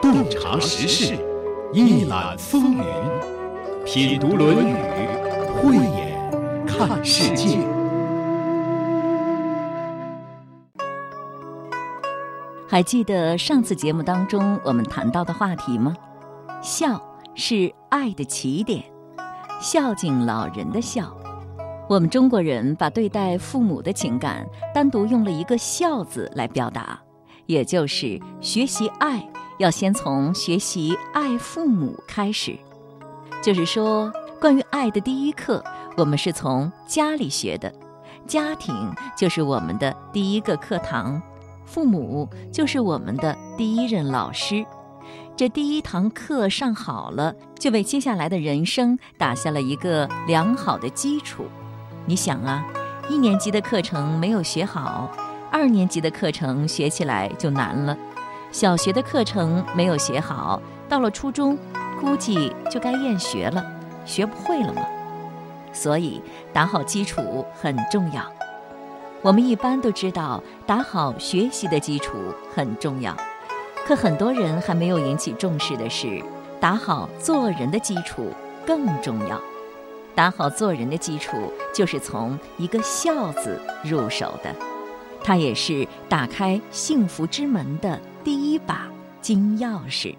洞察时事，一览风云，品读《论语》，慧眼看世界。还记得上次节目当中我们谈到的话题吗？孝是爱的起点，孝敬老人的孝。我们中国人把对待父母的情感单独用了一个“孝”字来表达，也就是学习爱要先从学习爱父母开始。就是说，关于爱的第一课，我们是从家里学的，家庭就是我们的第一个课堂，父母就是我们的第一任老师。这第一堂课上好了，就为接下来的人生打下了一个良好的基础。你想啊，一年级的课程没有学好，二年级的课程学起来就难了；小学的课程没有学好，到了初中，估计就该厌学了，学不会了吗。所以打好基础很重要。我们一般都知道打好学习的基础很重要，可很多人还没有引起重视的是，打好做人的基础更重要。打好做人的基础，就是从一个“孝”字入手的，它也是打开幸福之门的第一把金钥匙。《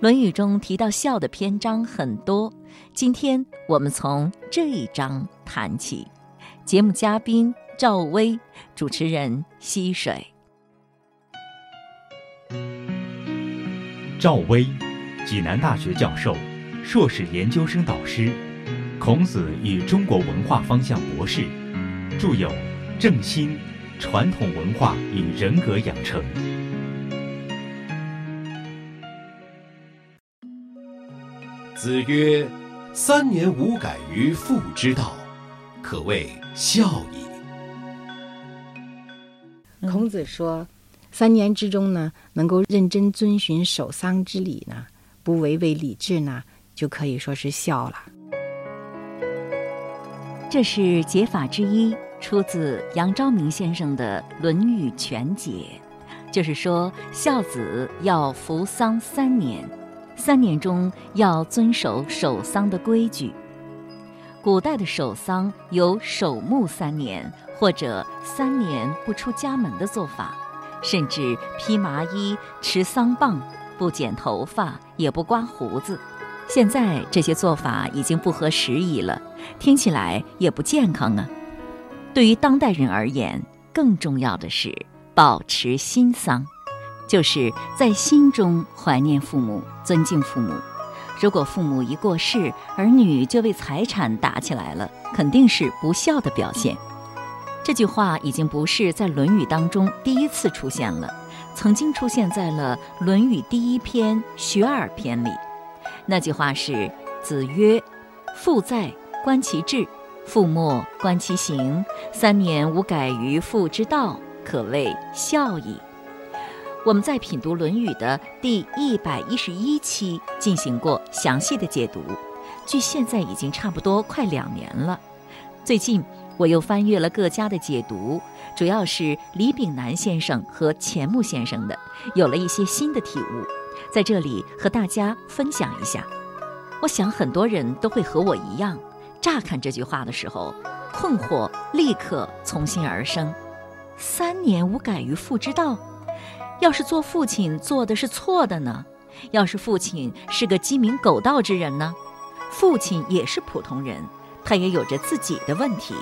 论语》中提到孝的篇章很多，今天我们从这一章谈起。节目嘉宾赵薇，主持人溪水。赵薇，济南大学教授，硕士研究生导师。孔子与中国文化方向博士，著有《正心》《传统文化与人格养成》。子曰：“三年无改于父之道，可谓孝矣。”孔子说：“三年之中呢，能够认真遵循守丧之礼呢，不违背礼制呢，就可以说是孝了。”这是解法之一，出自杨昭明先生的《论语全解》，就是说孝子要服丧三年，三年中要遵守守丧的规矩。古代的守丧有守墓三年，或者三年不出家门的做法，甚至披麻衣、持丧棒，不剪头发，也不刮胡子。现在这些做法已经不合时宜了，听起来也不健康啊。对于当代人而言，更重要的是保持心丧，就是在心中怀念父母、尊敬父母。如果父母一过世，儿女就为财产打起来了，肯定是不孝的表现。这句话已经不是在《论语》当中第一次出现了，曾经出现在了《论语》第一篇《学而》篇里。那句话是：“子曰，父在，观其志；父莫，观其行。三年无改于父之道，可谓孝矣。”我们在品读《论语》的第一百一十一期进行过详细的解读，距现在已经差不多快两年了。最近我又翻阅了各家的解读，主要是李炳南先生和钱穆先生的，有了一些新的体悟。在这里和大家分享一下，我想很多人都会和我一样，乍看这句话的时候，困惑立刻从心而生。三年无改于父之道，要是做父亲做的是错的呢？要是父亲是个鸡鸣狗盗之人呢？父亲也是普通人，他也有着自己的问题。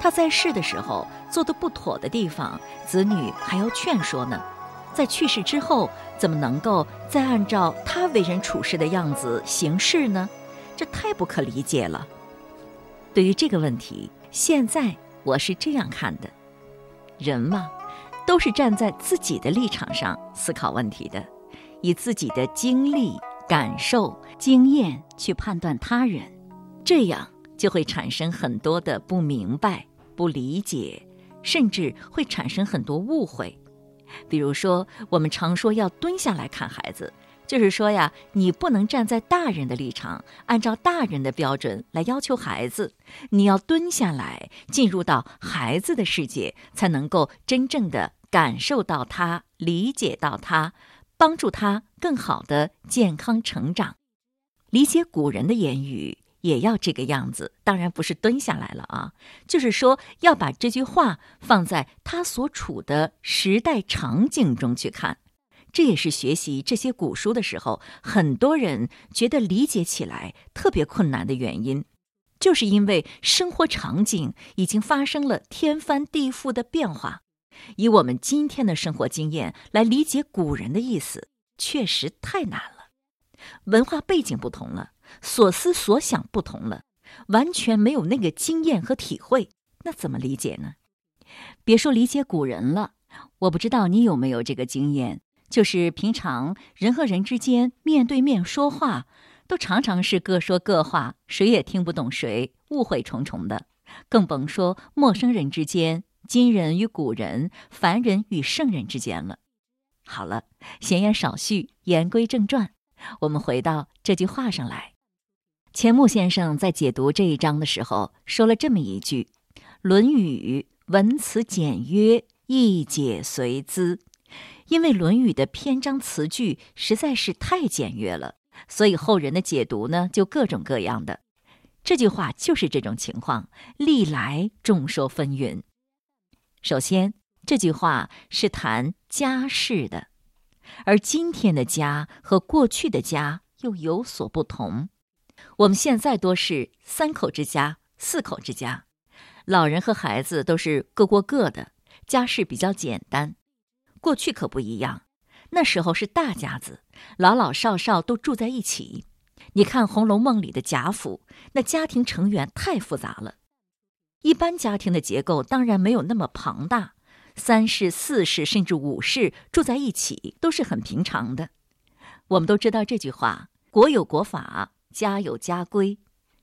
他在世的时候做的不妥的地方，子女还要劝说呢。在去世之后，怎么能够再按照他为人处事的样子行事呢？这太不可理解了。对于这个问题，现在我是这样看的：人嘛，都是站在自己的立场上思考问题的，以自己的经历、感受、经验去判断他人，这样就会产生很多的不明白、不理解，甚至会产生很多误会。比如说，我们常说要蹲下来看孩子，就是说呀，你不能站在大人的立场，按照大人的标准来要求孩子，你要蹲下来，进入到孩子的世界，才能够真正的感受到他，理解到他，帮助他更好的健康成长。理解古人的言语也要这个样子，当然不是蹲下来了啊，就是说要把这句话放在他所处的时代场景中去看。这也是学习这些古书的时候，很多人觉得理解起来特别困难的原因，就是因为生活场景已经发生了天翻地覆的变化。以我们今天的生活经验来理解古人的意思，确实太难了。文化背景不同了，所思所想不同了，完全没有那个经验和体会，那怎么理解呢？别说理解古人了，我不知道你有没有这个经验。就是平常人和人之间面对面说话，都常常是各说各话，谁也听不懂谁，误会重重的。更甭说陌生人之间、今人与古人、凡人与圣人之间了。好了，闲言少叙，言归正传，我们回到这句话上来。钱穆先生在解读这一章的时候，说了这么一句：“《论语》文辞简约，意解随兹。”因为《论语》的篇章词句实在是太简约了，所以后人的解读呢就各种各样的。这句话就是这种情况，历来众说纷纭。首先，这句话是谈家事的，而今天的家和过去的家又有所不同。我们现在多是三口之家、四口之家，老人和孩子都是各过各的，家事比较简单。过去可不一样，那时候是大家子，老老少少都住在一起。你看《红楼梦》里的贾府，那家庭成员太复杂了。一般家庭的结构当然没有那么庞大，三世、四世甚至五世住在一起都是很平常的。我们都知道这句话：“国有国法，家有家规。”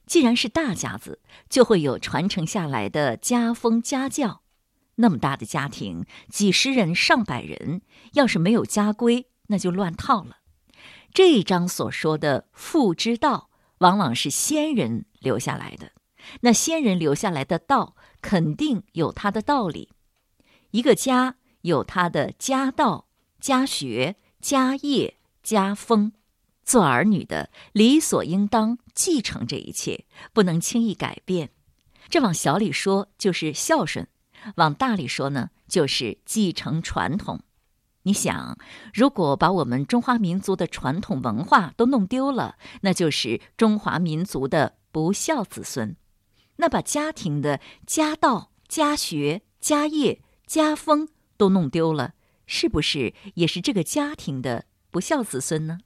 既然是大家子，就会有传承下来的家风家教。那么大的家庭，几十人、上百人，要是没有家规，那就乱套了。这一章所说的“父之道”，往往是先人留下来的。那先人留下来的道，肯定有他的道理。一个家有他的家道、家学、家业、家风，做儿女的理所应当继承这一切，不能轻易改变。这往小里说，就是孝顺。往大里说呢，就是继承传统。你想，如果把我们中华民族的传统文化都弄丢了，那就是中华民族的不孝子孙；那把家庭的家道、家学、家业、家风都弄丢了，是不是也是这个家庭的不孝子孙呢？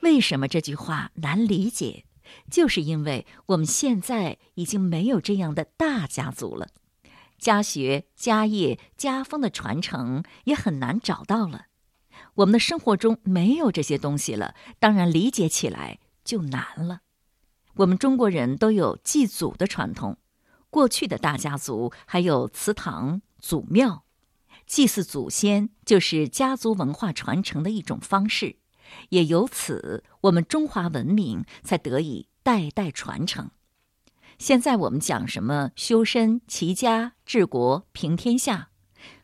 为什么这句话难理解？就是因为我们现在已经没有这样的大家族了。家学、家业、家风的传承也很难找到了。我们的生活中没有这些东西了，当然理解起来就难了。我们中国人都有祭祖的传统，过去的大家族还有祠堂、祖庙，祭祀祖先就是家族文化传承的一种方式，也由此我们中华文明才得以代代传承。现在我们讲什么修身齐家治国平天下，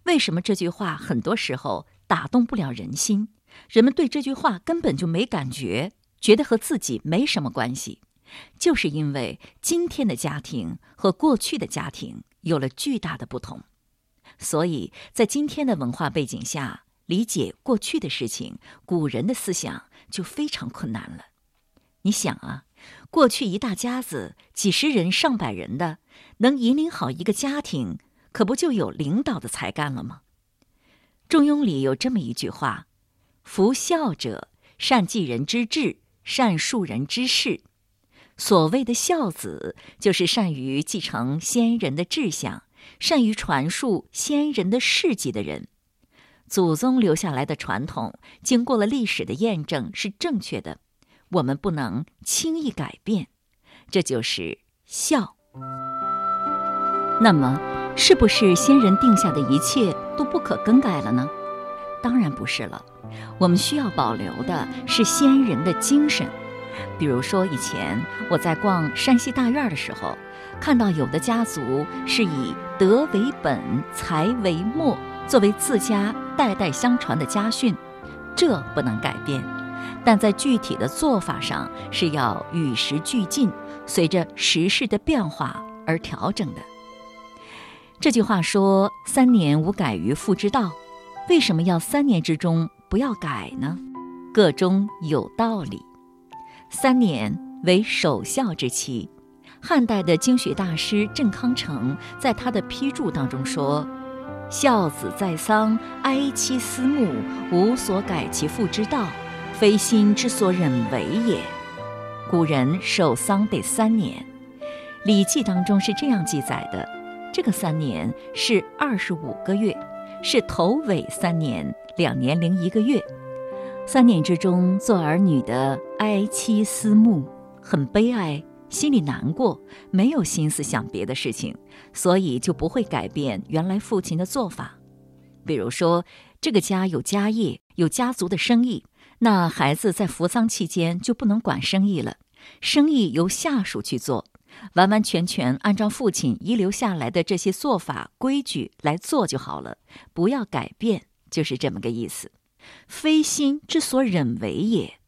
为什么这句话很多时候打动不了人心？人们对这句话根本就没感觉，觉得和自己没什么关系，就是因为今天的家庭和过去的家庭有了巨大的不同，所以在今天的文化背景下理解过去的事情，古人的思想就非常困难了。你想啊。过去一大家子几十人上百人的，能引领好一个家庭，可不就有领导的才干了吗？《中庸》里有这么一句话：“夫孝者，善继人之志，善述人之事。”所谓的孝子，就是善于继承先人的志向，善于传述先人的事迹的人。祖宗留下来的传统，经过了历史的验证，是正确的。我们不能轻易改变，这就是孝。那么，是不是先人定下的一切都不可更改了呢？当然不是了。我们需要保留的是先人的精神。比如说，以前我在逛山西大院的时候，看到有的家族是以德为本、财为末作为自家代代相传的家训，这不能改变。但在具体的做法上是要与时俱进，随着时事的变化而调整的。这句话说“三年无改于父之道”，为什么要三年之中不要改呢？个中有道理。三年为守孝之期。汉代的经学大师郑康成在他的批注当中说：“孝子在丧，哀妻思慕，无所改其父之道，非心之所忍为也。”古人守丧得三年，《礼记》当中是这样记载的：这个三年是二十五个月，是头尾三年，两年零一个月。三年之中，做儿女的哀妻思慕，很悲哀。心里难过，没有心思想别的事情，所以就不会改变原来父亲的做法。比如说，这个家有家业，有家族的生意，那孩子在服丧期间就不能管生意了，生意由下属去做，完完全全按照父亲遗留下来的这些做法规矩来做就好了，不要改变，就是这么个意思。非心之所忍为也。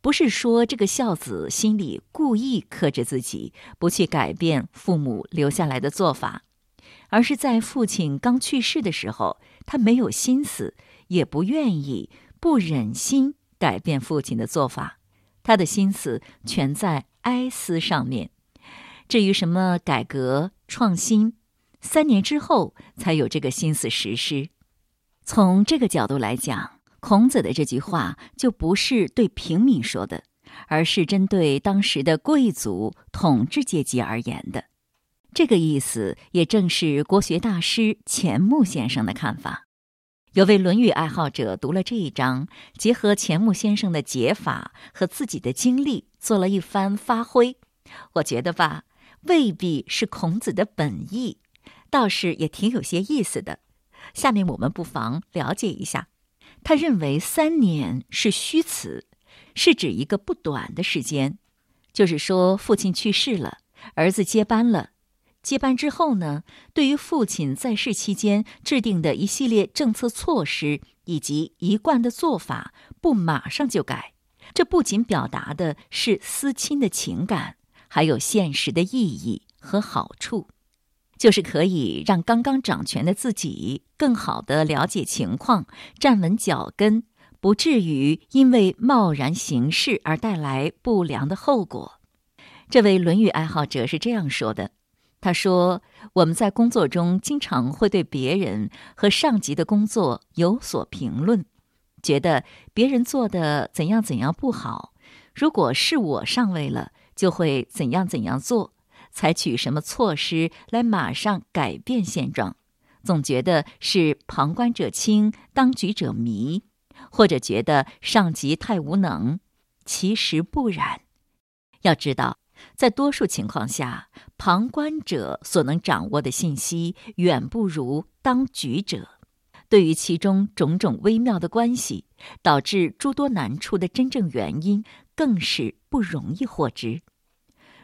不是说这个孝子心里故意克制自己，不去改变父母留下来的做法，而是在父亲刚去世的时候，他没有心思，也不愿意，不忍心改变父亲的做法，他的心思全在哀思上面。至于什么改革创新，三年之后才有这个心思实施。从这个角度来讲。孔子的这句话就不是对平民说的，而是针对当时的贵族统治阶级而言的。这个意思也正是国学大师钱穆先生的看法。有位《论语》爱好者读了这一章，结合钱穆先生的解法和自己的经历，做了一番发挥。我觉得吧，未必是孔子的本意，倒是也挺有些意思的。下面我们不妨了解一下。他认为三年是虚词，是指一个不短的时间。就是说，父亲去世了，儿子接班了。接班之后呢，对于父亲在世期间制定的一系列政策措施以及一贯的做法，不马上就改。这不仅表达的是思亲的情感，还有现实的意义和好处。就是可以让刚刚掌权的自己更好的了解情况，站稳脚跟，不至于因为贸然行事而带来不良的后果。这位《论语》爱好者是这样说的：“他说，我们在工作中经常会对别人和上级的工作有所评论，觉得别人做的怎样怎样不好。如果是我上位了，就会怎样怎样做。”采取什么措施来马上改变现状？总觉得是旁观者清，当局者迷，或者觉得上级太无能。其实不然。要知道，在多数情况下，旁观者所能掌握的信息远不如当局者。对于其中种种微妙的关系，导致诸多难处的真正原因，更是不容易获知。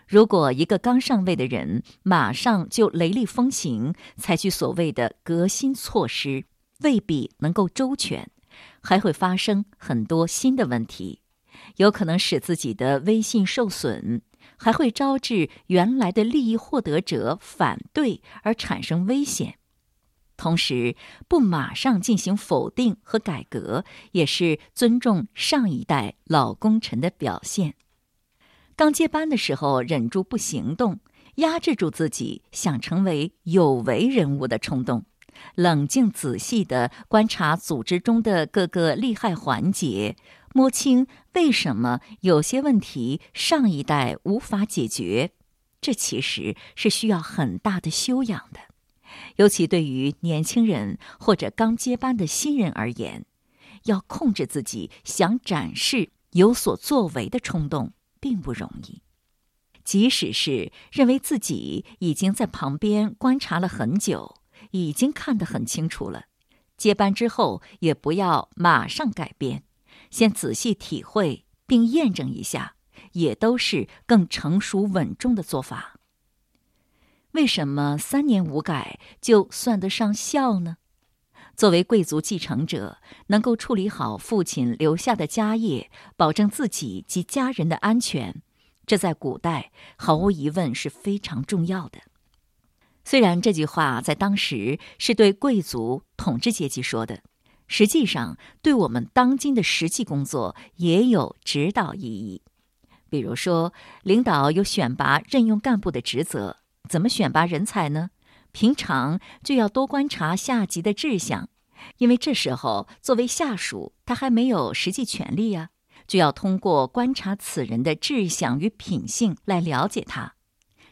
如果一个刚上位的人马上就雷厉风行，采取所谓的革新措施，未必能够周全，还会发生很多新的问题，有可能使自己的威信受损，还会招致原来的利益获得者反对而产生危险。同时，不马上进行否定和改革，也是尊重上一代老功臣的表现。刚接班的时候，忍住不行动，压制住自己想成为有为人物的冲动，冷静仔细地观察组织中的各个利害环节，摸清为什么有些问题上一代无法解决，这其实是需要很大的修养的。尤其对于年轻人或者刚接班的新人而言，要控制自己想展示有所作为的冲动。并不容易，即使是认为自己已经在旁边观察了很久，已经看得很清楚了，接班之后也不要马上改变，先仔细体会并验证一下，也都是更成熟稳重的做法。为什么三年无改就算得上孝呢？作为贵族继承者，能够处理好父亲留下的家业，保证自己及家人的安全，这在古代毫无疑问是非常重要的。虽然这句话在当时是对贵族统治阶级说的，实际上对我们当今的实际工作也有指导意义。比如说，领导有选拔任用干部的职责，怎么选拔人才呢？平常就要多观察下级的志向，因为这时候作为下属，他还没有实际权利呀，就要通过观察此人的志向与品性来了解他。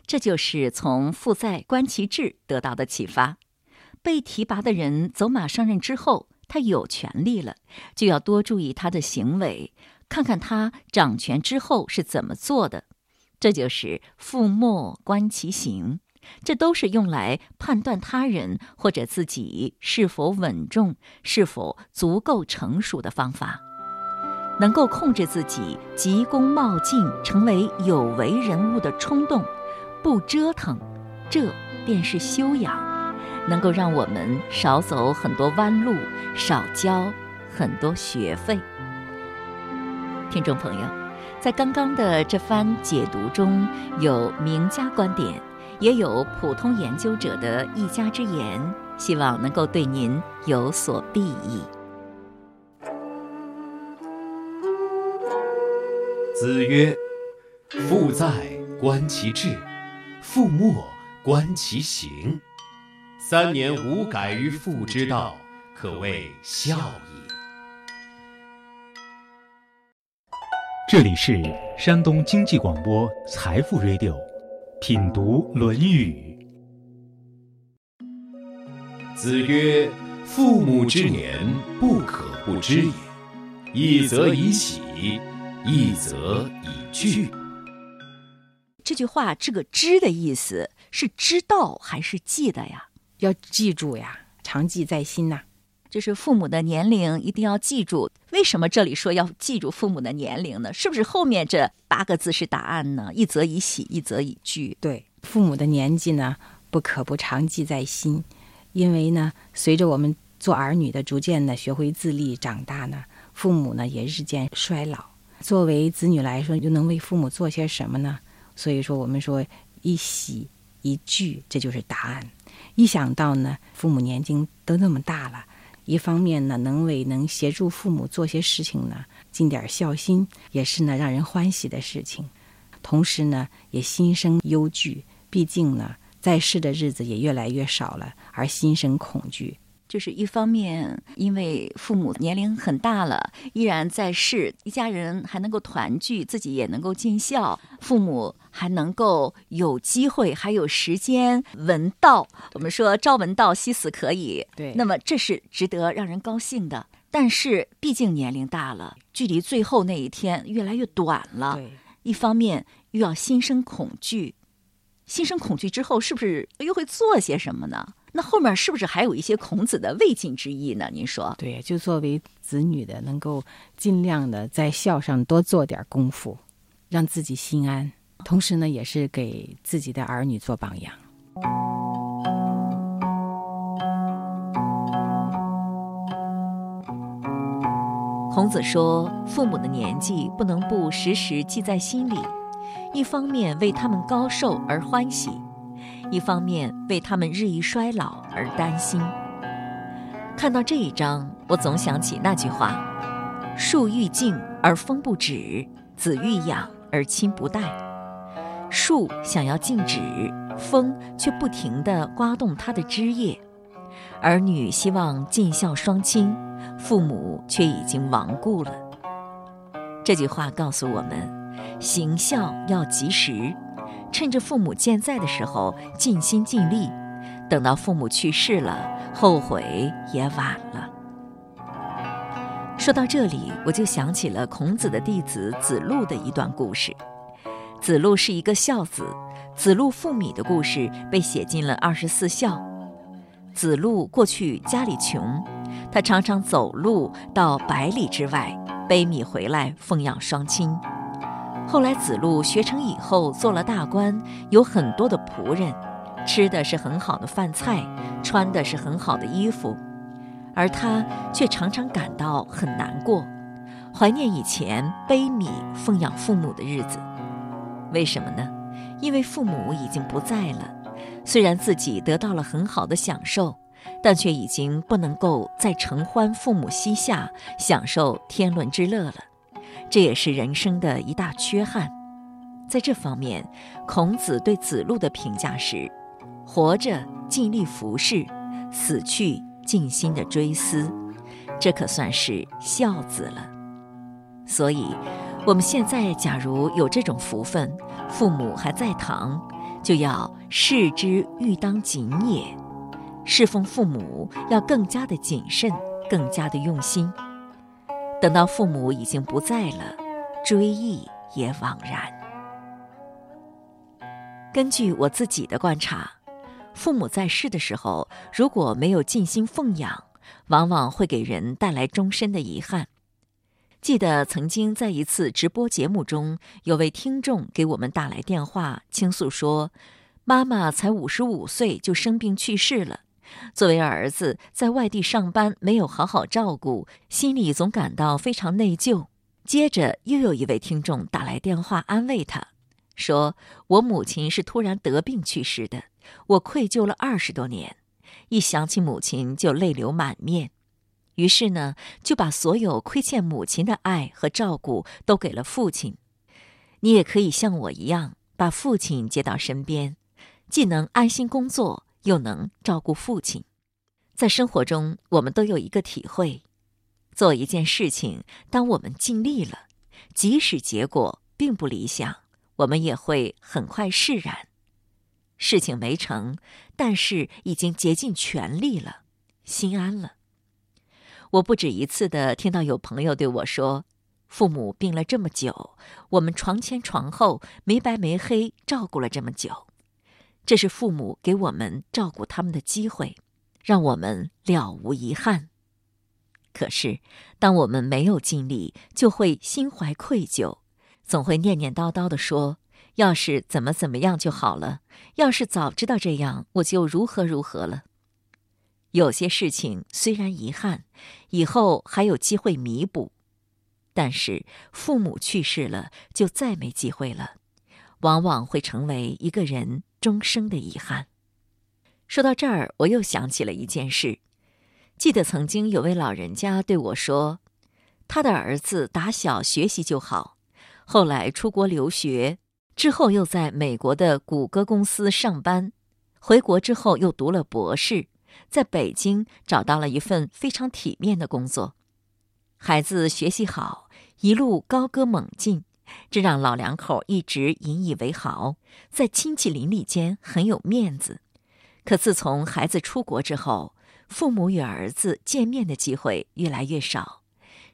这就是从“父在，观其志”得到的启发。被提拔的人走马上任之后，他有权利了，就要多注意他的行为，看看他掌权之后是怎么做的。这就是“父莫观其行”。这都是用来判断他人或者自己是否稳重、是否足够成熟的方法。能够控制自己急功冒进、成为有为人物的冲动，不折腾，这便是修养，能够让我们少走很多弯路，少交很多学费。听众朋友，在刚刚的这番解读中有名家观点。也有普通研究者的一家之言，希望能够对您有所裨益。子曰：“父在，观其志；父莫，观其行。三年无改于父之道，可谓孝矣。”这里是山东经济广播财富 Radio。品读《论语》。子曰：“父母之年，不可不知也。一则以喜，一则以惧。”这句话，这个“知”的意思是知道还是记得呀？要记住呀，常记在心呐。就是父母的年龄一定要记住。为什么这里说要记住父母的年龄呢？是不是后面这八个字是答案呢？一则以喜，一则以惧。对，父母的年纪呢，不可不常记在心，因为呢，随着我们做儿女的逐渐的学会自立长大呢，父母呢也日渐衰老。作为子女来说，又能为父母做些什么呢？所以说，我们说一喜一惧，这就是答案。一想到呢，父母年纪都那么大了。一方面呢，能为能协助父母做些事情呢，尽点孝心，也是呢让人欢喜的事情。同时呢，也心生忧惧，毕竟呢，在世的日子也越来越少了，而心生恐惧。就是一方面，因为父母年龄很大了，依然在世，一家人还能够团聚，自己也能够尽孝，父母还能够有机会，还有时间闻道。我们说朝闻道，夕死可以。对，那么这是值得让人高兴的。但是毕竟年龄大了，距离最后那一天越来越短了。对，一方面又要心生恐惧，心生恐惧之后，是不是又会做些什么呢？那后面是不是还有一些孔子的未尽之意呢？您说，对，就作为子女的，能够尽量的在孝上多做点功夫，让自己心安，同时呢，也是给自己的儿女做榜样。孔子说，父母的年纪不能不时时记在心里，一方面为他们高寿而欢喜。一方面为他们日益衰老而担心。看到这一章，我总想起那句话：“树欲静而风不止，子欲养而亲不待。”树想要静止，风却不停地刮动它的枝叶；儿女希望尽孝双亲，父母却已经亡故了。这句话告诉我们：行孝要及时。趁着父母健在的时候尽心尽力，等到父母去世了，后悔也晚了。说到这里，我就想起了孔子的弟子子路的一段故事。子路是一个孝子，子路负米的故事被写进了《二十四孝》。子路过去家里穷，他常常走路到百里之外背米回来奉养双亲。后来子路学成以后，做了大官，有很多的仆人，吃的是很好的饭菜，穿的是很好的衣服。而他却常常感到很难过，怀念以前背米奉养父母的日子。为什么呢？因为父母已经不在了。虽然自己得到了很好的享受，但却已经不能够再承欢父母膝下，享受天伦之乐了。这也是人生的一大缺憾。在这方面，孔子对子路的评价是：活着尽力服侍，死去尽心的追思，这可算是孝子了。所以，我们现在假如有这种福分，父母还在堂，就要视之欲当谨也。侍奉父母要更加的谨慎，更加的用心。等到父母已经不在了，追忆也枉然。根据我自己的观察，父母在世的时候，如果没有尽心奉养，往往会给人带来终身的遗憾。记得曾经在一次直播节目中，有位听众给我们打来电话，倾诉说，妈妈才五十五岁就生病去世了，作为儿子在外地上班，没有好好照顾，心里总感到非常内疚。接着又有一位听众打来电话安慰他。说：“我母亲是突然得病去世的，我愧疚了二十多年，一想起母亲就泪流满面。于是呢，就把所有亏欠母亲的爱和照顾都给了父亲。你也可以像我一样，把父亲接到身边，既能安心工作，又能照顾父亲。在生活中，我们都有一个体会：做一件事情，当我们尽力了，即使结果并不理想。”我们也会很快释然，事情没成，但是已经竭尽全力了，心安了。我不止一次的听到有朋友对我说：“父母病了这么久，我们床前床后没白没黑照顾了这么久，这是父母给我们照顾他们的机会，让我们了无遗憾。可是，当我们没有尽力，就会心怀愧疚。”总会念念叨叨地说：“要是怎么怎么样就好了，要是早知道这样，我就如何如何了。”有些事情虽然遗憾，以后还有机会弥补，但是父母去世了，就再没机会了，往往会成为一个人终生的遗憾。说到这儿，我又想起了一件事，记得曾经有位老人家对我说：“他的儿子打小学习就好。”后来出国留学，之后又在美国的谷歌公司上班，回国之后又读了博士，在北京找到了一份非常体面的工作。孩子学习好，一路高歌猛进，这让老两口一直引以为豪，在亲戚邻里间很有面子。可自从孩子出国之后，父母与儿子见面的机会越来越少。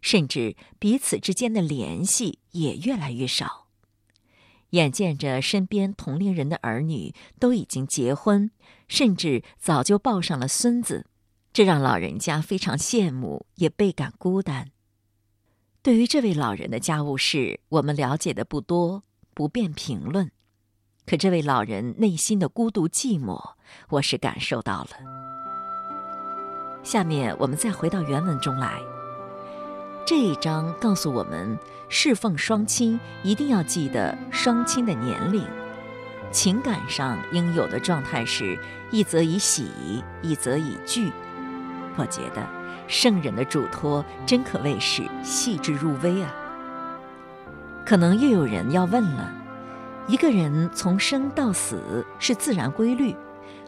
甚至彼此之间的联系也越来越少。眼见着身边同龄人的儿女都已经结婚，甚至早就抱上了孙子，这让老人家非常羡慕，也倍感孤单。对于这位老人的家务事，我们了解的不多，不便评论。可这位老人内心的孤独寂寞，我是感受到了。下面我们再回到原文中来。这一章告诉我们，侍奉双亲一定要记得双亲的年龄，情感上应有的状态是一则以喜，一则以惧。我觉得圣人的嘱托真可谓是细致入微啊。可能又有人要问了：一个人从生到死是自然规律，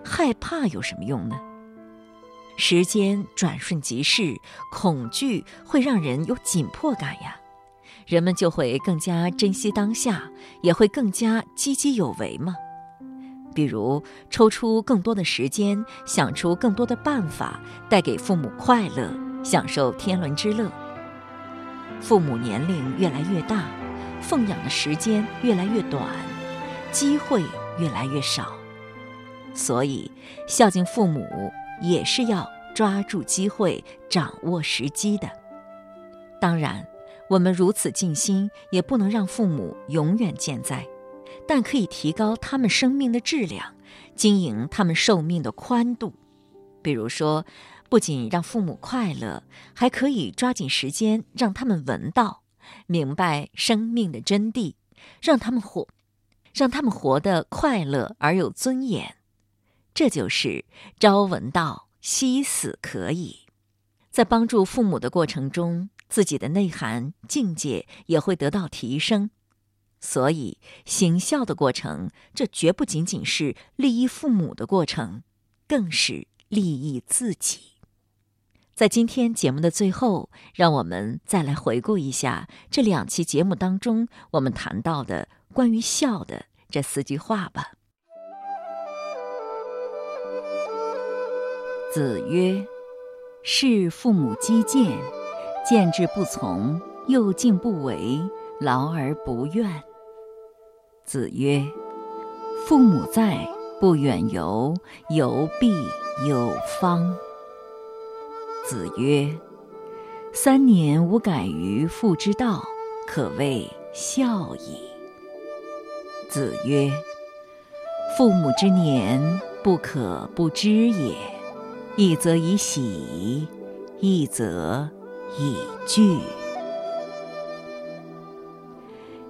害怕有什么用呢？时间转瞬即逝，恐惧会让人有紧迫感呀，人们就会更加珍惜当下，也会更加积极有为嘛。比如抽出更多的时间，想出更多的办法，带给父母快乐，享受天伦之乐。父母年龄越来越大，奉养的时间越来越短，机会越来越少，所以孝敬父母。也是要抓住机会，掌握时机的。当然，我们如此尽心，也不能让父母永远健在，但可以提高他们生命的质量，经营他们寿命的宽度。比如说，不仅让父母快乐，还可以抓紧时间让他们闻到，明白生命的真谛，让他们活，让他们活得快乐而有尊严。这就是朝闻道，夕死可矣。在帮助父母的过程中，自己的内涵境界也会得到提升。所以，行孝的过程，这绝不仅仅是利益父母的过程，更是利益自己。在今天节目的最后，让我们再来回顾一下这两期节目当中我们谈到的关于孝的这四句话吧。子曰：“事父母积谏，见之不从，又敬不为，劳而不怨。”子曰：“父母在，不远游，游必有方。”子曰：“三年无改于父之道，可谓孝矣。”子曰：“父母之年，不可不知也。一则以喜，一则以惧。”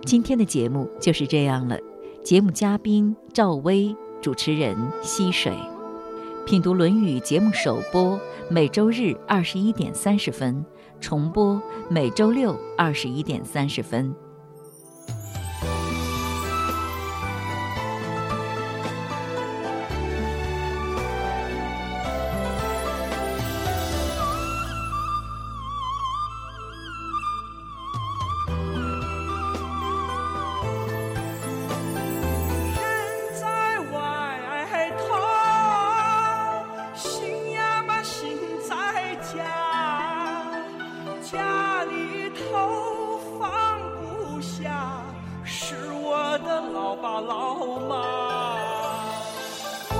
今天的节目就是这样了。节目嘉宾赵薇，主持人溪水。品读《论语》节目首播每周日二十一点三十分，重播每周六二十一点三十分。都放不下，是我的老爸老妈。我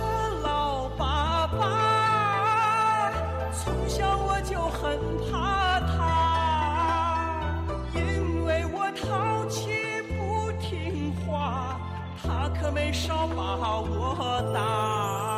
的老爸爸，从小我就很怕他，因为我淘气不听话，他可没少把我打。